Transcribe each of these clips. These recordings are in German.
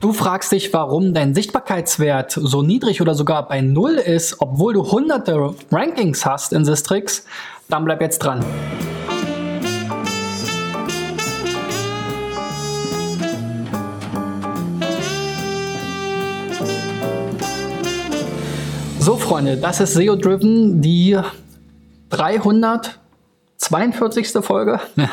Du fragst dich, warum dein Sichtbarkeitswert so niedrig oder sogar bei Null ist, obwohl du hunderte Rankings hast in Sistrix? Dann bleib jetzt dran. So, Freunde, das ist SEO Driven, die 342. Folge.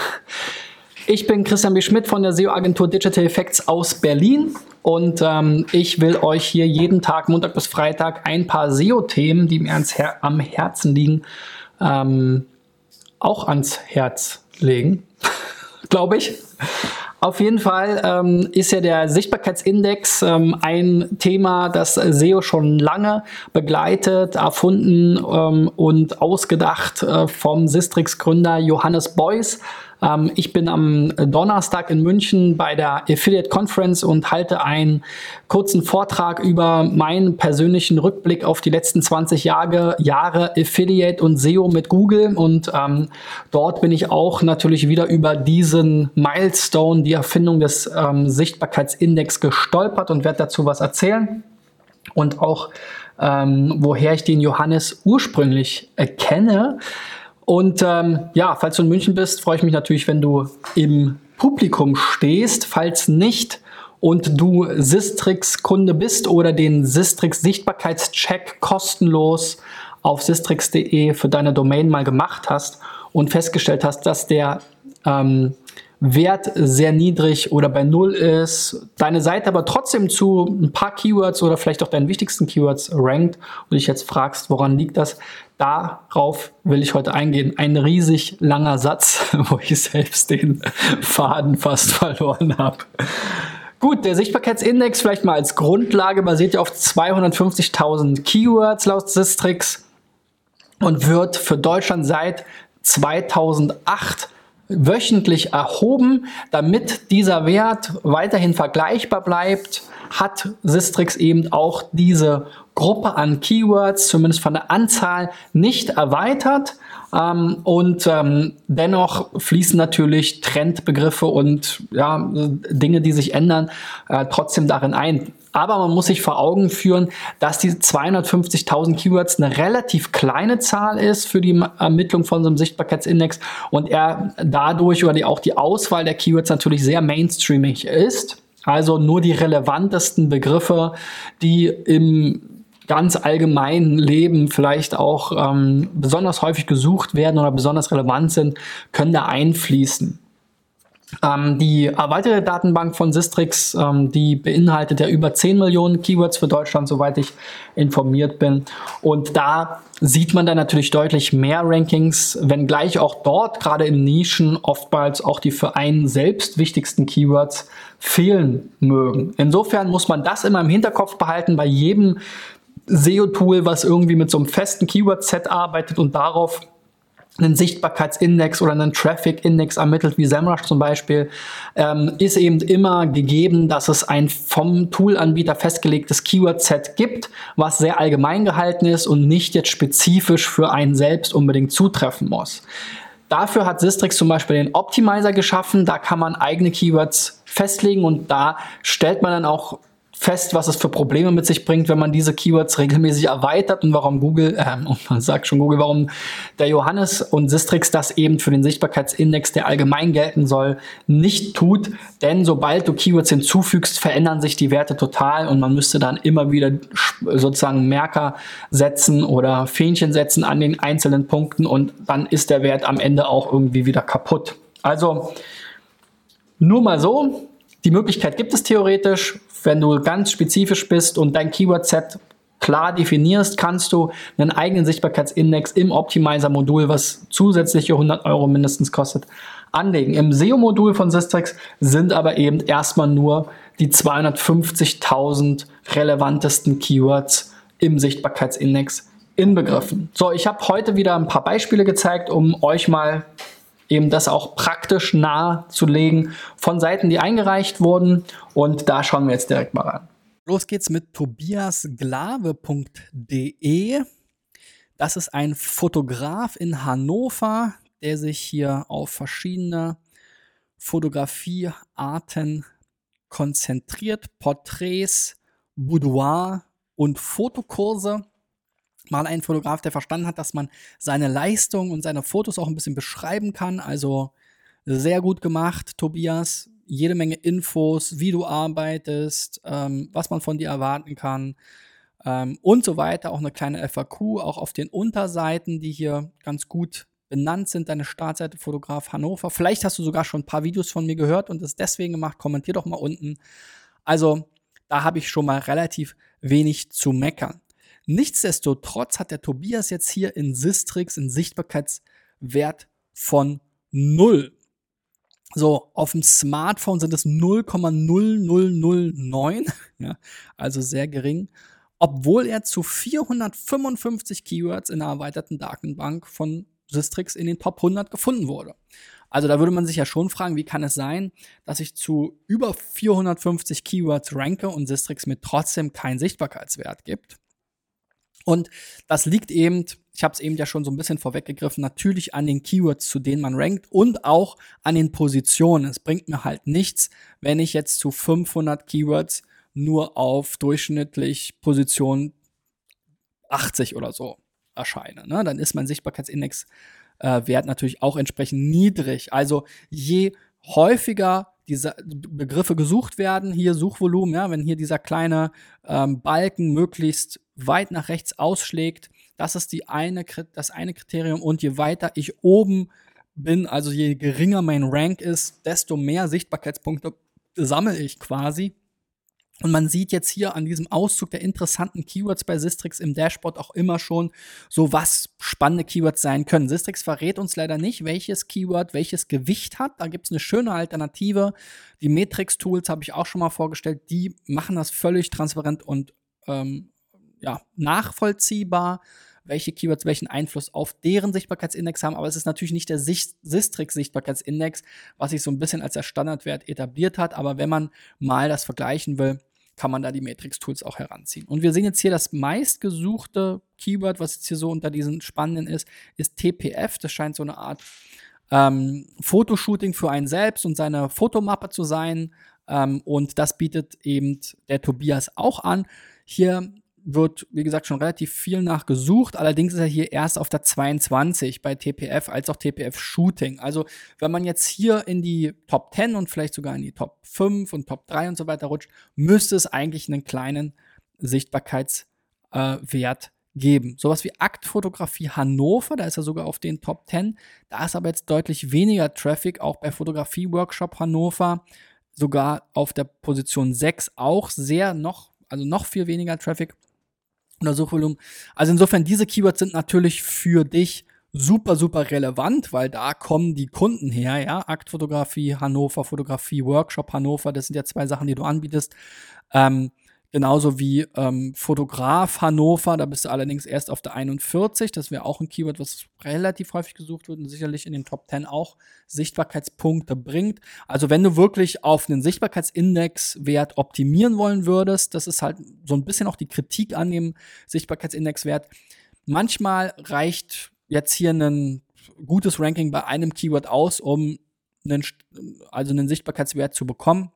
Ich bin Christian B. Schmidt von der SEO-Agentur Digital Effects aus Berlin und ähm, ich will euch hier jeden Tag, Montag bis Freitag, ein paar SEO-Themen, die mir ans Her am Herzen liegen, ähm, auch ans Herz legen, glaube ich. Auf jeden Fall ähm, ist ja der Sichtbarkeitsindex ähm, ein Thema, das SEO schon lange begleitet, erfunden ähm, und ausgedacht äh, vom Sistrix-Gründer Johannes Beuys. Ähm, ich bin am Donnerstag in München bei der Affiliate Conference und halte einen kurzen Vortrag über meinen persönlichen Rückblick auf die letzten 20 Jahre, Jahre Affiliate und SEO mit Google. Und ähm, dort bin ich auch natürlich wieder über diesen Milestone, die Erfindung des ähm, Sichtbarkeitsindex gestolpert und werde dazu was erzählen. Und auch ähm, woher ich den Johannes ursprünglich erkenne. Und ähm, ja, falls du in München bist, freue ich mich natürlich, wenn du im Publikum stehst. Falls nicht und du Sistrix-Kunde bist oder den Sistrix-Sichtbarkeitscheck kostenlos auf sistrix.de für deine Domain mal gemacht hast und festgestellt hast, dass der ähm, Wert sehr niedrig oder bei Null ist, deine Seite aber trotzdem zu ein paar Keywords oder vielleicht auch deinen wichtigsten Keywords rankt und dich jetzt fragst, woran liegt das, darauf will ich heute eingehen. Ein riesig langer Satz, wo ich selbst den Faden fast verloren habe. Gut, der Sichtbarkeitsindex vielleicht mal als Grundlage basiert ja auf 250.000 Keywords laut Sistrix und wird für Deutschland seit 2008 wöchentlich erhoben, damit dieser Wert weiterhin vergleichbar bleibt, hat Sistrix eben auch diese Gruppe an Keywords, zumindest von der Anzahl, nicht erweitert. Ähm, und ähm, dennoch fließen natürlich Trendbegriffe und ja, Dinge, die sich ändern, äh, trotzdem darin ein. Aber man muss sich vor Augen führen, dass diese 250.000 Keywords eine relativ kleine Zahl ist für die Ermittlung von so einem Sichtbarkeitsindex und er dadurch oder die, auch die Auswahl der Keywords natürlich sehr mainstreamig ist. Also nur die relevantesten Begriffe, die im ganz allgemeinen Leben vielleicht auch ähm, besonders häufig gesucht werden oder besonders relevant sind, können da einfließen. Ähm, die erweiterte Datenbank von Sistrix, ähm, die beinhaltet ja über 10 Millionen Keywords für Deutschland, soweit ich informiert bin. Und da sieht man dann natürlich deutlich mehr Rankings, wenngleich auch dort, gerade in Nischen, oftmals auch die für einen selbst wichtigsten Keywords fehlen mögen. Insofern muss man das immer im Hinterkopf behalten bei jedem SEO-Tool, was irgendwie mit so einem festen Keyword-Set arbeitet und darauf einen Sichtbarkeitsindex oder einen Traffic-Index ermittelt, wie SEMrush zum Beispiel, ähm, ist eben immer gegeben, dass es ein vom Toolanbieter festgelegtes Keyword-Set gibt, was sehr allgemein gehalten ist und nicht jetzt spezifisch für einen selbst unbedingt zutreffen muss. Dafür hat Sistrix zum Beispiel den Optimizer geschaffen. Da kann man eigene Keywords festlegen und da stellt man dann auch fest, was es für Probleme mit sich bringt, wenn man diese Keywords regelmäßig erweitert und warum Google, äh, man sagt schon Google, warum der Johannes und Sistrix das eben für den Sichtbarkeitsindex, der allgemein gelten soll, nicht tut. Denn sobald du Keywords hinzufügst, verändern sich die Werte total und man müsste dann immer wieder sozusagen Merker setzen oder Fähnchen setzen an den einzelnen Punkten und dann ist der Wert am Ende auch irgendwie wieder kaputt. Also nur mal so, die Möglichkeit gibt es theoretisch. Wenn du ganz spezifisch bist und dein Keyword-Set klar definierst, kannst du einen eigenen Sichtbarkeitsindex im Optimizer-Modul, was zusätzliche 100 Euro mindestens kostet, anlegen. Im SEO-Modul von Systrix sind aber eben erstmal nur die 250.000 relevantesten Keywords im Sichtbarkeitsindex inbegriffen. So, ich habe heute wieder ein paar Beispiele gezeigt, um euch mal eben das auch praktisch nahezulegen von Seiten, die eingereicht wurden. Und da schauen wir jetzt direkt mal ran. Los geht's mit tobiasglave.de. Das ist ein Fotograf in Hannover, der sich hier auf verschiedene Fotografiearten konzentriert Porträts, Boudoir und Fotokurse. Mal ein Fotograf, der verstanden hat, dass man seine Leistung und seine Fotos auch ein bisschen beschreiben kann. Also sehr gut gemacht, Tobias. Jede Menge Infos, wie du arbeitest, ähm, was man von dir erwarten kann ähm, und so weiter. Auch eine kleine FAQ, auch auf den Unterseiten, die hier ganz gut benannt sind. Deine Startseite Fotograf Hannover. Vielleicht hast du sogar schon ein paar Videos von mir gehört und es deswegen gemacht. Kommentier doch mal unten. Also, da habe ich schon mal relativ wenig zu meckern. Nichtsdestotrotz hat der Tobias jetzt hier in Sistrix einen Sichtbarkeitswert von 0. So, auf dem Smartphone sind es 0,0009, ja, also sehr gering, obwohl er zu 455 Keywords in der erweiterten Datenbank von Sistrix in den Top 100 gefunden wurde. Also da würde man sich ja schon fragen, wie kann es sein, dass ich zu über 450 Keywords ranke und Sistrix mir trotzdem keinen Sichtbarkeitswert gibt. Und das liegt eben, ich habe es eben ja schon so ein bisschen vorweggegriffen, natürlich an den Keywords, zu denen man rankt und auch an den Positionen. Es bringt mir halt nichts, wenn ich jetzt zu 500 Keywords nur auf durchschnittlich Position 80 oder so erscheine. Ne? Dann ist mein Sichtbarkeitsindex äh, Wert natürlich auch entsprechend niedrig. Also je häufiger diese Begriffe gesucht werden, hier Suchvolumen, ja, wenn hier dieser kleine ähm, Balken möglichst weit nach rechts ausschlägt, das ist die eine, das eine Kriterium und je weiter ich oben bin, also je geringer mein Rank ist, desto mehr Sichtbarkeitspunkte sammle ich quasi. Und man sieht jetzt hier an diesem Auszug der interessanten Keywords bei Sistrix im Dashboard auch immer schon so, was spannende Keywords sein können. Sistrix verrät uns leider nicht, welches Keyword welches Gewicht hat. Da gibt es eine schöne Alternative. Die Matrix-Tools habe ich auch schon mal vorgestellt. Die machen das völlig transparent und ähm, ja, nachvollziehbar welche Keywords welchen Einfluss auf deren Sichtbarkeitsindex haben, aber es ist natürlich nicht der Sistrix-Sichtbarkeitsindex, was sich so ein bisschen als der Standardwert etabliert hat, aber wenn man mal das vergleichen will, kann man da die Matrix-Tools auch heranziehen. Und wir sehen jetzt hier das meistgesuchte Keyword, was jetzt hier so unter diesen spannenden ist, ist TPF. Das scheint so eine Art ähm, Fotoshooting für einen selbst und seine Fotomappe zu sein. Ähm, und das bietet eben der Tobias auch an. Hier wird, wie gesagt, schon relativ viel nachgesucht. Allerdings ist er hier erst auf der 22 bei TPF als auch TPF Shooting. Also, wenn man jetzt hier in die Top 10 und vielleicht sogar in die Top 5 und Top 3 und so weiter rutscht, müsste es eigentlich einen kleinen Sichtbarkeitswert äh, geben. Sowas wie Aktfotografie Hannover, da ist er sogar auf den Top 10. Da ist aber jetzt deutlich weniger Traffic, auch bei Fotografie Workshop Hannover, sogar auf der Position 6 auch sehr noch, also noch viel weniger Traffic oder Suchvolumen. Also insofern, diese Keywords sind natürlich für dich super, super relevant, weil da kommen die Kunden her, ja. Aktfotografie, Hannover, Fotografie, Workshop Hannover, das sind ja zwei Sachen, die du anbietest. Ähm, Genauso wie ähm, Fotograf Hannover, da bist du allerdings erst auf der 41. Das wäre auch ein Keyword, was relativ häufig gesucht wird und sicherlich in den Top 10 auch Sichtbarkeitspunkte bringt. Also wenn du wirklich auf einen Sichtbarkeitsindexwert optimieren wollen würdest, das ist halt so ein bisschen auch die Kritik an dem Sichtbarkeitsindexwert. Manchmal reicht jetzt hier ein gutes Ranking bei einem Keyword aus, um einen, also einen Sichtbarkeitswert zu bekommen.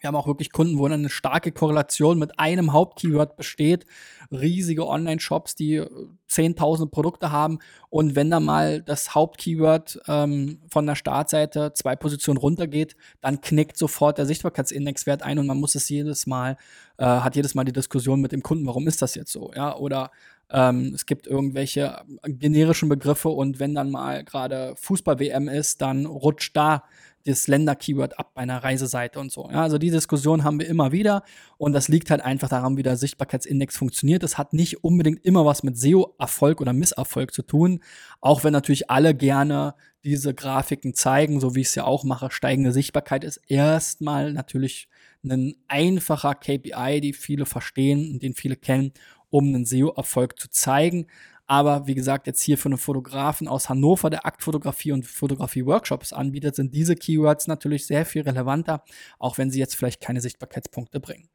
Wir haben auch wirklich Kunden, wo eine starke Korrelation mit einem Hauptkeyword besteht. Riesige Online-Shops, die 10.000 äh, Produkte haben. Und wenn da mal das Hauptkeyword ähm, von der Startseite zwei Positionen runtergeht, dann knickt sofort der Sichtbarkeitsindexwert ein und man muss es jedes Mal, äh, hat jedes Mal die Diskussion mit dem Kunden, warum ist das jetzt so? Ja, oder ähm, es gibt irgendwelche generischen Begriffe und wenn dann mal gerade Fußball-WM ist, dann rutscht da das Länder-Keyword ab bei einer Reiseseite und so. Ja, also die Diskussion haben wir immer wieder und das liegt halt einfach daran, wie der Sichtbarkeitsindex funktioniert. Das hat nicht unbedingt immer was mit SEO-Erfolg oder Misserfolg zu tun, auch wenn natürlich alle gerne diese Grafiken zeigen, so wie ich es ja auch mache. Steigende Sichtbarkeit ist erstmal natürlich ein einfacher KPI, die viele verstehen und den viele kennen, um einen SEO-Erfolg zu zeigen. Aber wie gesagt, jetzt hier für einen Fotografen aus Hannover, der Aktfotografie und Fotografie-Workshops anbietet, sind diese Keywords natürlich sehr viel relevanter, auch wenn sie jetzt vielleicht keine Sichtbarkeitspunkte bringen.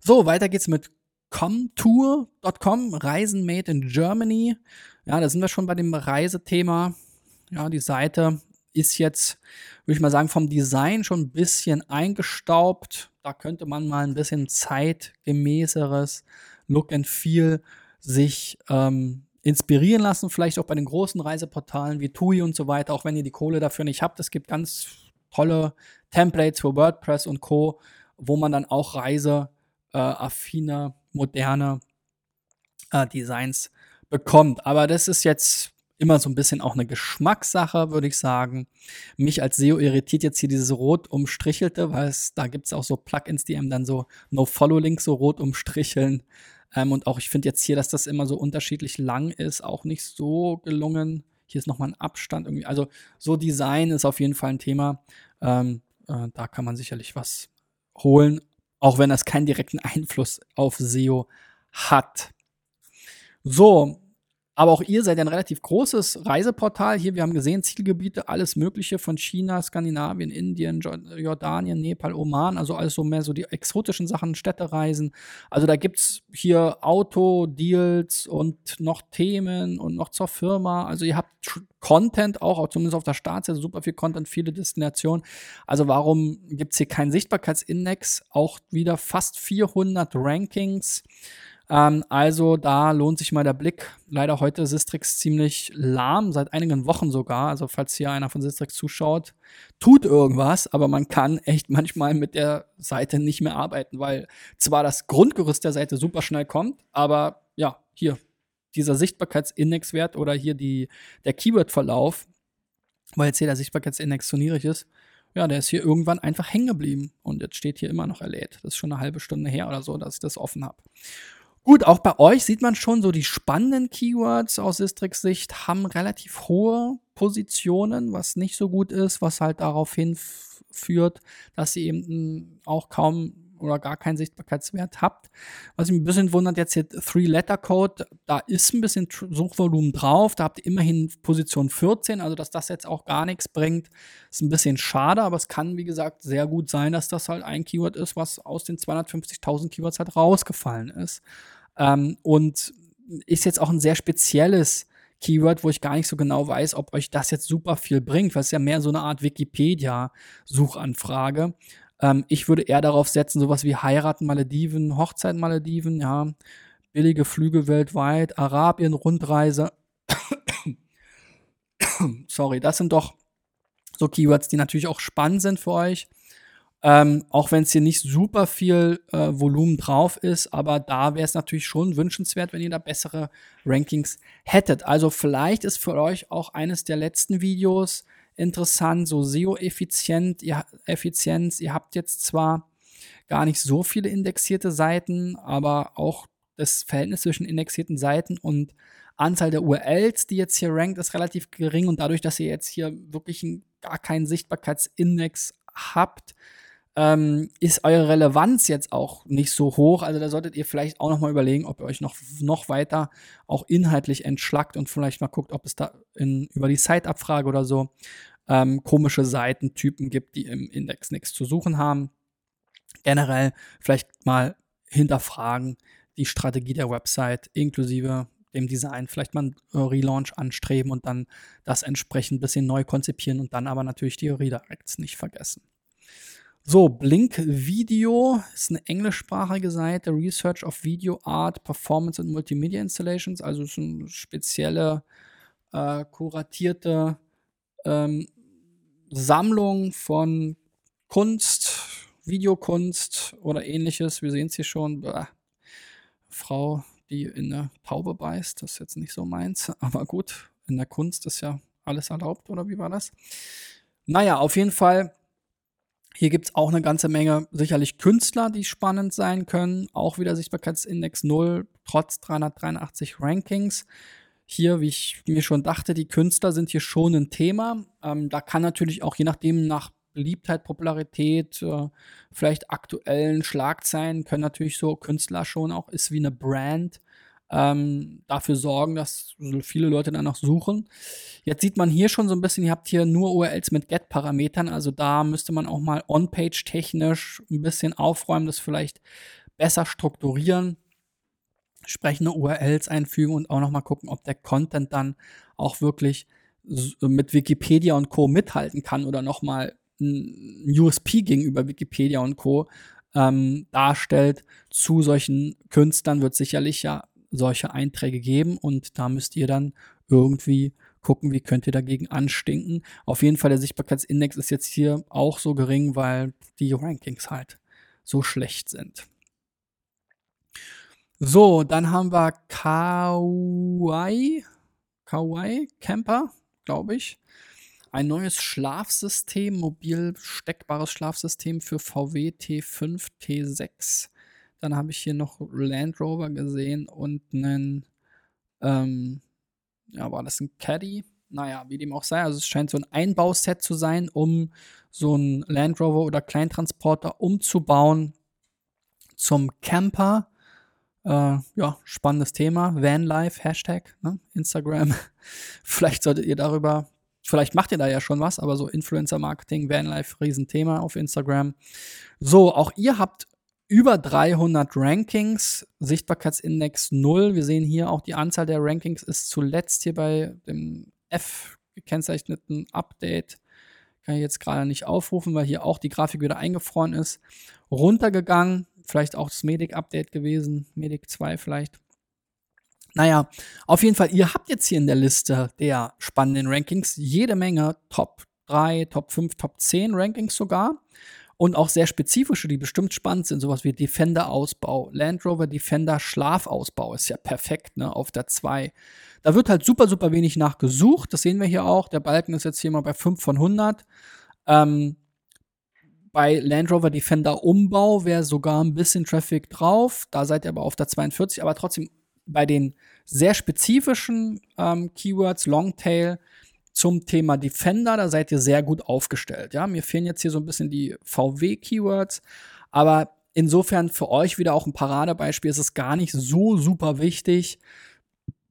So, weiter geht's mit comtour.com, Reisen made in Germany. Ja, da sind wir schon bei dem Reisethema. Ja, die Seite ist jetzt, würde ich mal sagen, vom Design schon ein bisschen eingestaubt. Da könnte man mal ein bisschen zeitgemäßeres Look and Feel sich ähm, inspirieren lassen, vielleicht auch bei den großen Reiseportalen wie TUI und so weiter, auch wenn ihr die Kohle dafür nicht habt. Es gibt ganz tolle Templates für WordPress und Co., wo man dann auch reiseaffine, äh, moderne äh, Designs bekommt. Aber das ist jetzt immer so ein bisschen auch eine Geschmackssache, würde ich sagen. Mich als SEO irritiert jetzt hier dieses rot umstrichelte, weil es, da gibt es auch so Plugins, die einem dann so No-Follow-Links so rot umstricheln. Ähm, und auch ich finde jetzt hier, dass das immer so unterschiedlich lang ist, auch nicht so gelungen. Hier ist nochmal ein Abstand irgendwie. Also so Design ist auf jeden Fall ein Thema. Ähm, äh, da kann man sicherlich was holen, auch wenn das keinen direkten Einfluss auf SEO hat. So, aber auch ihr seid ein relativ großes Reiseportal. Hier, wir haben gesehen, Zielgebiete, alles Mögliche von China, Skandinavien, Indien, Jordanien, Nepal, Oman, also alles so mehr so die exotischen Sachen, Städtereisen. Also da gibt es hier Auto-Deals und noch Themen und noch zur Firma. Also ihr habt Content auch, auch zumindest auf der Startseite, super viel Content, viele Destinationen. Also warum gibt es hier keinen Sichtbarkeitsindex? Auch wieder fast 400 Rankings. Ähm, also da lohnt sich mal der Blick. Leider heute ist Sistrix ziemlich lahm, seit einigen Wochen sogar. Also falls hier einer von Sistrix zuschaut, tut irgendwas, aber man kann echt manchmal mit der Seite nicht mehr arbeiten, weil zwar das Grundgerüst der Seite super schnell kommt, aber ja, hier dieser Sichtbarkeitsindexwert oder hier die, der Keyword-Verlauf, weil jetzt hier der Sichtbarkeitsindex zu niedrig ist, ja, der ist hier irgendwann einfach hängen geblieben und jetzt steht hier immer noch erlädt. Das ist schon eine halbe Stunde her oder so, dass ich das offen habe. Gut, auch bei euch sieht man schon so die spannenden Keywords aus Sistrix Sicht haben relativ hohe Positionen, was nicht so gut ist, was halt darauf hinführt, dass sie eben auch kaum oder gar keinen Sichtbarkeitswert habt. Was mich ein bisschen wundert, jetzt hier Three-Letter-Code, da ist ein bisschen Suchvolumen drauf, da habt ihr immerhin Position 14, also dass das jetzt auch gar nichts bringt, ist ein bisschen schade, aber es kann, wie gesagt, sehr gut sein, dass das halt ein Keyword ist, was aus den 250.000 Keywords halt rausgefallen ist. Ähm, und ist jetzt auch ein sehr spezielles Keyword, wo ich gar nicht so genau weiß, ob euch das jetzt super viel bringt, weil es ja mehr so eine Art Wikipedia-Suchanfrage. Ähm, ich würde eher darauf setzen, sowas wie heiraten Malediven, Hochzeit Malediven, ja, billige Flüge weltweit, Arabien, Rundreise. Sorry, das sind doch so Keywords, die natürlich auch spannend sind für euch. Ähm, auch wenn es hier nicht super viel äh, Volumen drauf ist, aber da wäre es natürlich schon wünschenswert, wenn ihr da bessere Rankings hättet. Also vielleicht ist für euch auch eines der letzten Videos interessant, so SEO-Effizient, ihr, Effizienz. Ihr habt jetzt zwar gar nicht so viele indexierte Seiten, aber auch das Verhältnis zwischen indexierten Seiten und Anzahl der URLs, die jetzt hier rankt, ist relativ gering und dadurch, dass ihr jetzt hier wirklich gar keinen Sichtbarkeitsindex habt, ähm, ist eure Relevanz jetzt auch nicht so hoch. Also da solltet ihr vielleicht auch noch mal überlegen, ob ihr euch noch, noch weiter auch inhaltlich entschlackt und vielleicht mal guckt, ob es da in, über die Site-Abfrage oder so ähm, komische Seitentypen gibt, die im Index nichts zu suchen haben. Generell vielleicht mal hinterfragen die Strategie der Website inklusive dem Design, vielleicht mal einen Relaunch anstreben und dann das entsprechend ein bisschen neu konzipieren und dann aber natürlich die Redirects nicht vergessen. So, Blink Video ist eine englischsprachige Seite, Research of Video Art, Performance und Multimedia Installations, also ist eine spezielle, äh, kuratierte ähm, Sammlung von Kunst, Videokunst oder ähnliches. Wir sehen es hier schon. Bäh. Frau, die in eine Taube beißt, das ist jetzt nicht so meins, aber gut, in der Kunst ist ja alles erlaubt, oder wie war das? Naja, auf jeden Fall hier gibt es auch eine ganze Menge sicherlich Künstler, die spannend sein können. Auch wieder Sichtbarkeitsindex 0, trotz 383 Rankings. Hier, wie ich mir schon dachte, die Künstler sind hier schon ein Thema. Ähm, da kann natürlich auch je nachdem nach Beliebtheit, Popularität, äh, vielleicht aktuellen Schlagzeilen, können natürlich so Künstler schon auch, ist wie eine Brand ähm, dafür sorgen, dass viele Leute danach suchen. Jetzt sieht man hier schon so ein bisschen, ihr habt hier nur URLs mit Get-Parametern, also da müsste man auch mal on-page technisch ein bisschen aufräumen, das vielleicht besser strukturieren, sprechende URLs einfügen und auch nochmal gucken, ob der Content dann auch wirklich mit Wikipedia und Co. mithalten kann oder nochmal ein USP gegenüber Wikipedia und Co. Ähm, darstellt zu solchen Künstlern, wird sicherlich ja solche Einträge geben und da müsst ihr dann irgendwie gucken, wie könnt ihr dagegen anstinken. Auf jeden Fall der Sichtbarkeitsindex ist jetzt hier auch so gering, weil die Rankings halt so schlecht sind. So, dann haben wir Kawaii, Kawaii Camper, glaube ich. Ein neues Schlafsystem, mobil steckbares Schlafsystem für VW T5, T6. Dann habe ich hier noch Land Rover gesehen und einen, ähm, ja, war das ein Caddy? Naja, wie dem auch sei. Also es scheint so ein Einbauset zu sein, um so einen Land Rover oder Kleintransporter umzubauen zum Camper. Äh, ja, spannendes Thema. Vanlife, Hashtag, ne? Instagram. vielleicht solltet ihr darüber, vielleicht macht ihr da ja schon was, aber so Influencer-Marketing, Vanlife, Riesenthema auf Instagram. So, auch ihr habt über 300 Rankings, Sichtbarkeitsindex 0. Wir sehen hier auch die Anzahl der Rankings ist zuletzt hier bei dem F gekennzeichneten Update. Kann ich jetzt gerade nicht aufrufen, weil hier auch die Grafik wieder eingefroren ist. Runtergegangen, vielleicht auch das Medic-Update gewesen, Medic 2 vielleicht. Naja, auf jeden Fall, ihr habt jetzt hier in der Liste der spannenden Rankings jede Menge Top 3, Top 5, Top 10 Rankings sogar und auch sehr spezifische, die bestimmt spannend sind, sowas wie Defender-Ausbau, Land Rover Defender Schlafausbau ist ja perfekt, ne, auf der 2. Da wird halt super, super wenig nachgesucht, das sehen wir hier auch, der Balken ist jetzt hier mal bei 5 von 100. Ähm, bei Land Rover Defender Umbau wäre sogar ein bisschen Traffic drauf, da seid ihr aber auf der 42, aber trotzdem bei den sehr spezifischen ähm, Keywords, Longtail, zum Thema Defender, da seid ihr sehr gut aufgestellt. Ja, mir fehlen jetzt hier so ein bisschen die VW-Keywords, aber insofern für euch wieder auch ein Paradebeispiel. Es ist gar nicht so super wichtig,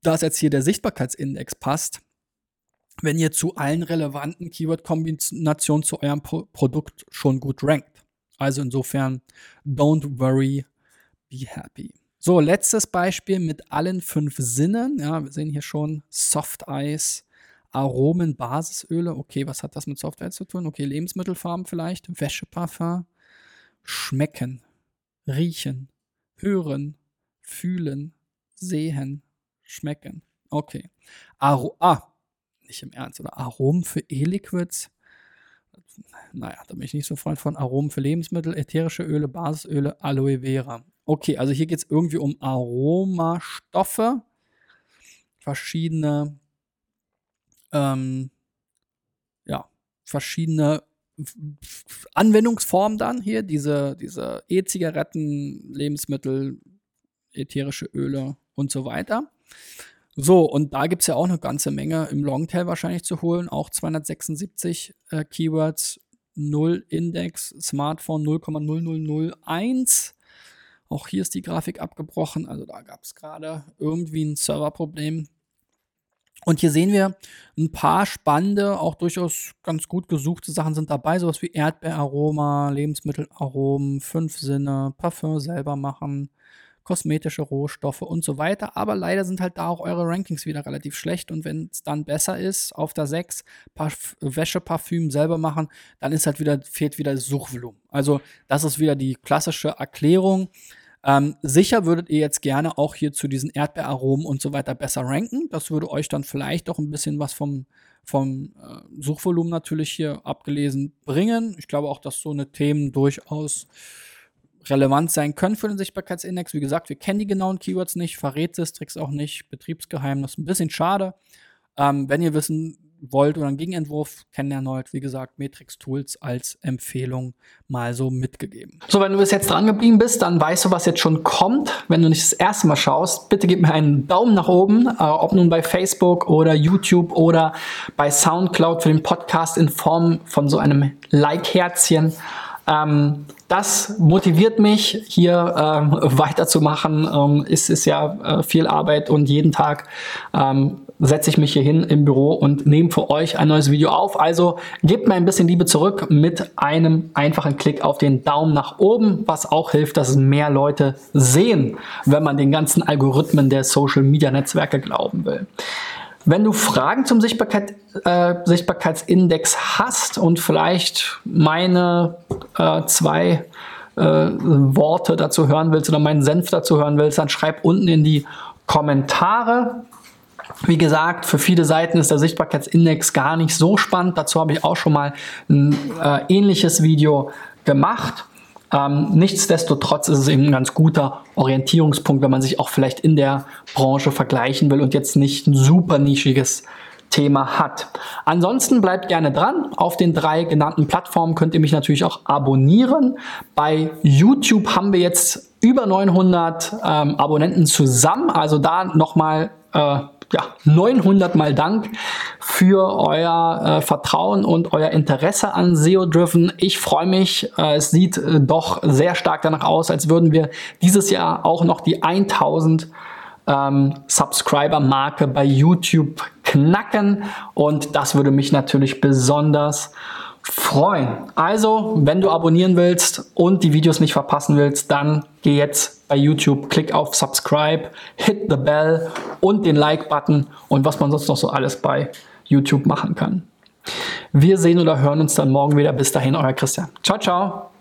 dass jetzt hier der Sichtbarkeitsindex passt, wenn ihr zu allen relevanten Keyword-Kombinationen zu eurem Pro Produkt schon gut rankt. Also insofern, don't worry, be happy. So, letztes Beispiel mit allen fünf Sinnen. Ja, wir sehen hier schon Soft Eyes, Aromen, Basisöle. Okay, was hat das mit Software zu tun? Okay, Lebensmittelfarben vielleicht, Wäscheparfum, schmecken, riechen, hören, fühlen, sehen, schmecken. Okay. Aro ah, nicht im Ernst, oder Aromen für E-Liquids? Naja, da bin ich nicht so Freund von. Aromen für Lebensmittel, ätherische Öle, Basisöle, Aloe Vera. Okay, also hier geht es irgendwie um Aromastoffe, verschiedene ähm, ja, verschiedene Anwendungsformen dann hier, diese, diese E-Zigaretten, Lebensmittel, ätherische Öle und so weiter. So, und da gibt es ja auch eine ganze Menge im Longtail wahrscheinlich zu holen, auch 276 äh, Keywords, 0 Index, Smartphone 0,0001. Auch hier ist die Grafik abgebrochen, also da gab es gerade irgendwie ein Serverproblem. Und hier sehen wir ein paar spannende, auch durchaus ganz gut gesuchte Sachen sind dabei, sowas wie Erdbeeraroma, Lebensmittelaromen, fünf Sinne, Parfum selber machen, kosmetische Rohstoffe und so weiter. Aber leider sind halt da auch eure Rankings wieder relativ schlecht. Und wenn es dann besser ist, auf der 6 Parf Wäscheparfüm selber machen, dann ist halt wieder, fehlt wieder das Suchvolumen. Also, das ist wieder die klassische Erklärung. Ähm, sicher würdet ihr jetzt gerne auch hier zu diesen Erdbeeraromen und so weiter besser ranken. Das würde euch dann vielleicht auch ein bisschen was vom, vom äh, Suchvolumen natürlich hier abgelesen bringen. Ich glaube auch, dass so eine Themen durchaus relevant sein können für den Sichtbarkeitsindex. Wie gesagt, wir kennen die genauen Keywords nicht, verrät es, Tricks auch nicht, Betriebsgeheimnis. Ein bisschen schade. Ähm, wenn ihr wissen wollt oder einen Gegenentwurf wollt, wie gesagt, Matrix Tools als Empfehlung mal so mitgegeben. So, wenn du bis jetzt dran geblieben bist, dann weißt du, was jetzt schon kommt. Wenn du nicht das erste Mal schaust, bitte gib mir einen Daumen nach oben, äh, ob nun bei Facebook oder YouTube oder bei Soundcloud für den Podcast in Form von so einem Like-Herzchen. Ähm, das motiviert mich, hier ähm, weiterzumachen. Ähm, es ist ja äh, viel Arbeit und jeden Tag ähm, setze ich mich hier hin im Büro und nehme für euch ein neues Video auf. Also gebt mir ein bisschen Liebe zurück mit einem einfachen Klick auf den Daumen nach oben, was auch hilft, dass es mehr Leute sehen, wenn man den ganzen Algorithmen der Social Media Netzwerke glauben will. Wenn du Fragen zum Sichtbarkeit, äh, Sichtbarkeitsindex hast und vielleicht meine äh, zwei äh, Worte dazu hören willst oder meinen Senf dazu hören willst, dann schreib unten in die Kommentare. Wie gesagt, für viele Seiten ist der Sichtbarkeitsindex gar nicht so spannend. Dazu habe ich auch schon mal ein äh, ähnliches Video gemacht. Ähm, nichtsdestotrotz ist es eben ein ganz guter Orientierungspunkt, wenn man sich auch vielleicht in der Branche vergleichen will und jetzt nicht ein super nischiges Thema hat. Ansonsten bleibt gerne dran. Auf den drei genannten Plattformen könnt ihr mich natürlich auch abonnieren. Bei YouTube haben wir jetzt über 900 ähm, Abonnenten zusammen. Also da nochmal äh, ja, 900 mal Dank für euer äh, Vertrauen und euer Interesse an SEO-Driven. Ich freue mich. Äh, es sieht äh, doch sehr stark danach aus, als würden wir dieses Jahr auch noch die 1000 ähm, Subscriber-Marke bei YouTube knacken. Und das würde mich natürlich besonders freuen. Also, wenn du abonnieren willst und die Videos nicht verpassen willst, dann geh jetzt bei YouTube, klick auf Subscribe, hit the bell und den Like-Button und was man sonst noch so alles bei YouTube machen kann. Wir sehen oder hören uns dann morgen wieder. Bis dahin, euer Christian. Ciao, ciao.